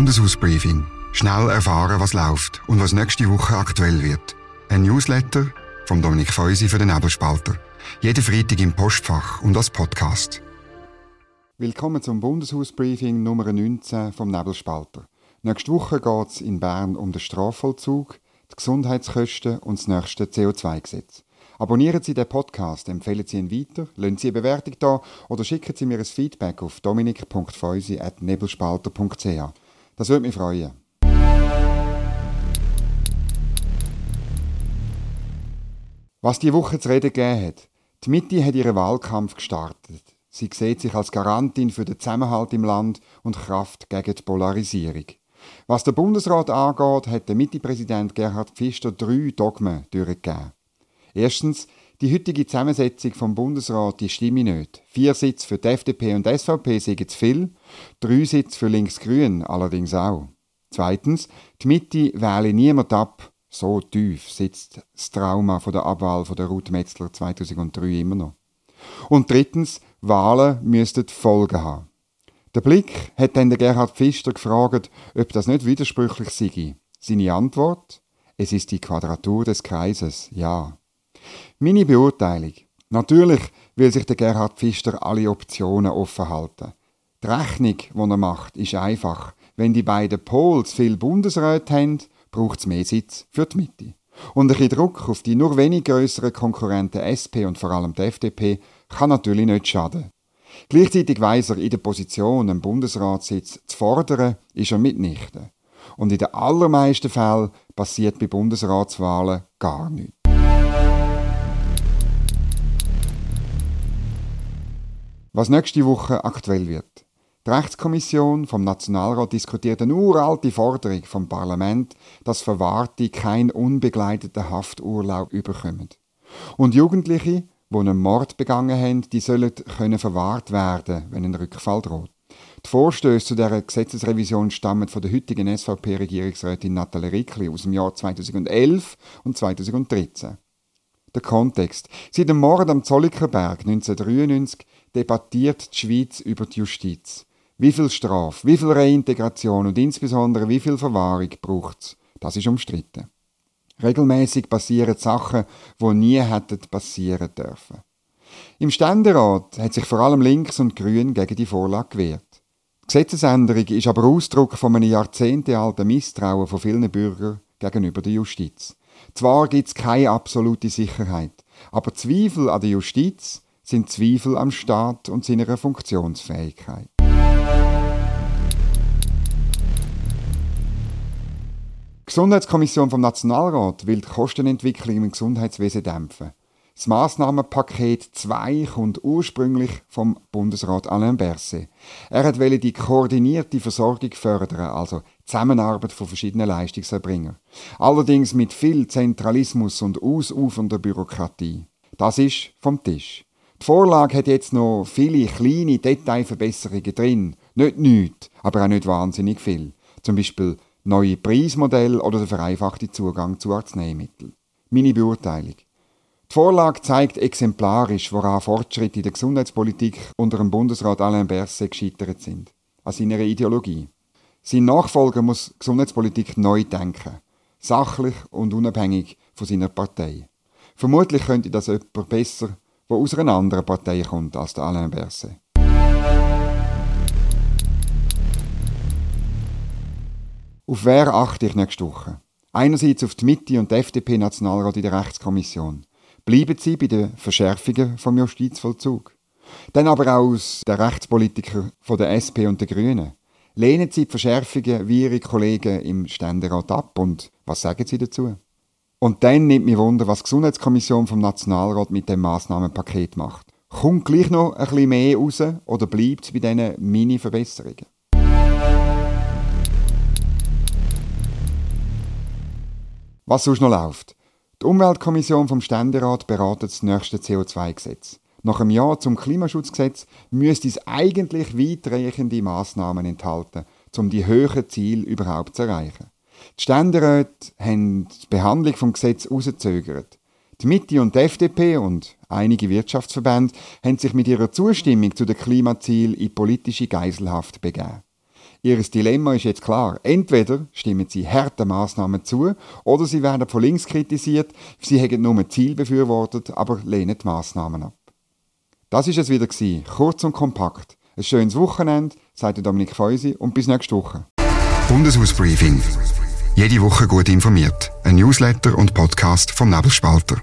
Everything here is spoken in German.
Bundeshausbriefing. Schnell erfahren, was läuft und was nächste Woche aktuell wird. Ein Newsletter vom Dominik Feusi für den Nebelspalter. Jeden Freitag im Postfach und als Podcast. Willkommen zum Bundeshausbriefing Nummer 19 vom Nebelspalter. Nächste Woche geht es in Bern um den Strafvollzug, die Gesundheitskosten und das nächste CO2-Gesetz. Abonnieren Sie den Podcast, empfehlen Sie ihn weiter, lassen Sie eine Bewertung da oder schicken Sie mir ein Feedback auf dominik.feusi.nebelspalter.ch. Das würde mich freuen. Was die Woche zu reden gegeben hat. Die Mitte hat ihren Wahlkampf gestartet. Sie sieht sich als Garantin für den Zusammenhalt im Land und Kraft gegen die Polarisierung. Was der Bundesrat angeht, hat der Mitte-Präsident Gerhard Pfister drei Dogmen durchgegeben. Erstens, die heutige Zusammensetzung vom Bundesrat die stimme nicht. Vier Sitze für die FDP und SVP sind zu viel, drei Sitze für Links-Grün allerdings auch. Zweitens, die Mitte wähle niemand ab. So tief sitzt das Trauma von der Abwahl von der Ruth Metzler 2003 immer noch. Und drittens, Wahlen müssten Folgen haben. Der Blick hat dann Gerhard Pfister gefragt, ob das nicht widersprüchlich sei. Seine Antwort? Es ist die Quadratur des Kreises, ja. Meine Beurteilung. Natürlich will sich der Gerhard Pfister alle Optionen offen halten. Die Rechnung, die er macht, ist einfach. Wenn die beiden Pols viel Bundesräte haben, braucht es mehr Sitz für die Mitte. Und ein Druck auf die nur wenig größeren Konkurrenten SP und vor allem die FDP kann natürlich nicht schaden. Gleichzeitig weiss er, in der Position, einen Bundesratssitz zu fordern, ist er mitnichten. Und in den allermeisten Fällen passiert bei Bundesratswahlen gar nichts. Was nächste Woche aktuell wird. Die Rechtskommission vom Nationalrat diskutiert eine uralte Forderung vom Parlament, dass Verwahrte keinen unbegleiteten Hafturlaub überkommen. Und Jugendliche, die einen Mord begangen haben, die sollen können verwahrt werden, wenn ein Rückfall droht. Die Vorstöße zu dieser Gesetzesrevision stammen von der heutigen SVP-Regierungsrätin Nathalie Rickli aus dem Jahr 2011 und 2013. Der Kontext. Seit dem Mord am Zollikerberg 1993 debattiert die Schweiz über die Justiz. Wie viel Strafe, wie viel Reintegration und insbesondere wie viel Verwahrung braucht es? Das ist umstritten. Regelmäßig passieren Sachen, wo nie hätten passieren dürfen. Im Ständerat hat sich vor allem Links und Grün gegen die Vorlage gewehrt. Die Gesetzesänderung ist aber Ausdruck von einem jahrzehntealten Misstrauen von vielen Bürgern gegenüber der Justiz. Zwar gibt es keine absolute Sicherheit, aber Zweifel an der Justiz sind Zweifel am Staat und seiner Funktionsfähigkeit. Die Gesundheitskommission vom Nationalrat will die Kostenentwicklung im Gesundheitswesen dämpfen. Das Massnahmenpaket 2 kommt ursprünglich vom Bundesrat Alain Berset. Er wollte die koordinierte Versorgung fördern, also Zusammenarbeit von verschiedenen Leistungserbringern. Allerdings mit viel Zentralismus und ausufernder Bürokratie. Das ist vom Tisch. Die Vorlage hat jetzt noch viele kleine Detailverbesserungen drin. Nicht nichts, aber auch nicht wahnsinnig viel. Zum Beispiel neue Preismodelle oder der vereinfachte Zugang zu Arzneimitteln. Meine Beurteilung. Die Vorlage zeigt exemplarisch, woran Fortschritte in der Gesundheitspolitik unter dem Bundesrat Alain Berset gescheitert sind. An seiner Ideologie. Sein Nachfolger muss Gesundheitspolitik neu denken. Sachlich und unabhängig von seiner Partei. Vermutlich könnte das jemand besser, der aus einer anderen Partei kommt als der Alain Berset. Auf wer achte ich nächste Woche? Einerseits auf die Mitte und die FDP-Nationalrat in der Rechtskommission. Bleiben sie bei den Verschärfungen vom Justizvollzug. Dann aber auch aus den Rechtspolitiker von der SP und der Grünen. Lehnen sie die Verschärfungen wie ihre Kollegen im Ständerat ab und was sagen sie dazu? Und dann nimmt mich Wunder, was die Gesundheitskommission vom Nationalrat mit dem Massnahmenpaket macht. Kommt gleich noch ein bisschen mehr raus oder bleibt es bei diesen Mini-Verbesserungen? Was sonst noch läuft? Die Umweltkommission vom Ständerat beratet das nächste CO2-Gesetz. Nach einem Jahr zum Klimaschutzgesetz müsste es eigentlich weitreichende Maßnahmen enthalten, um die höheren Ziele überhaupt zu erreichen. Die Ständeräte haben die Behandlung des Gesetzes herausgezögert. Die Mitte und die FDP und einige Wirtschaftsverbände haben sich mit ihrer Zustimmung zu den Klimazielen in politische Geiselhaft begeben. Ihr Dilemma ist jetzt klar. Entweder stimmen sie harten Massnahmen zu oder sie werden von links kritisiert, sie hätten nur Ziel befürwortet, aber lehnen die Massnahmen ab. Das ist es wieder gewesen. Kurz und kompakt. Ein schönes Wochenende, sagt Dominik Feusi und bis nächste Woche. Bundeshausbriefing. Jede Woche gut informiert. Ein Newsletter und Podcast vom Nebelspalter.